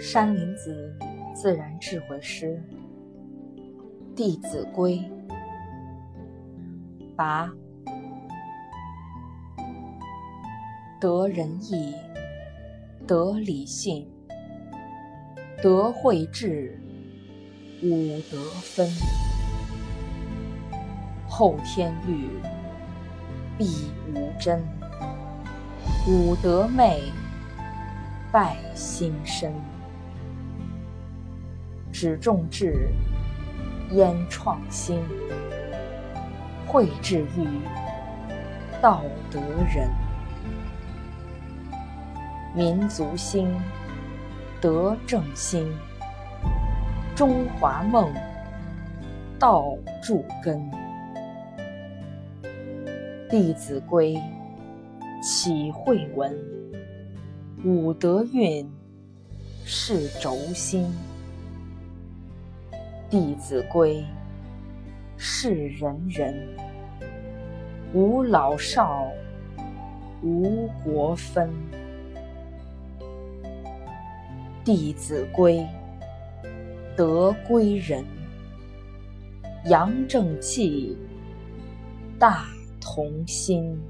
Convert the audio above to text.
山林子自然智慧诗《弟子规》八：得仁义，得礼信，得惠智，五德分。后天欲，必无真；五德昧，败心身。只重智，焉创新；惠智育，道德仁。民族兴，德政兴；中华梦，道铸根。《弟子规》启慧文，五德运，是轴心。《弟子规》是人人，无老少，无国分。《弟子规》德归人，扬正气，大同心。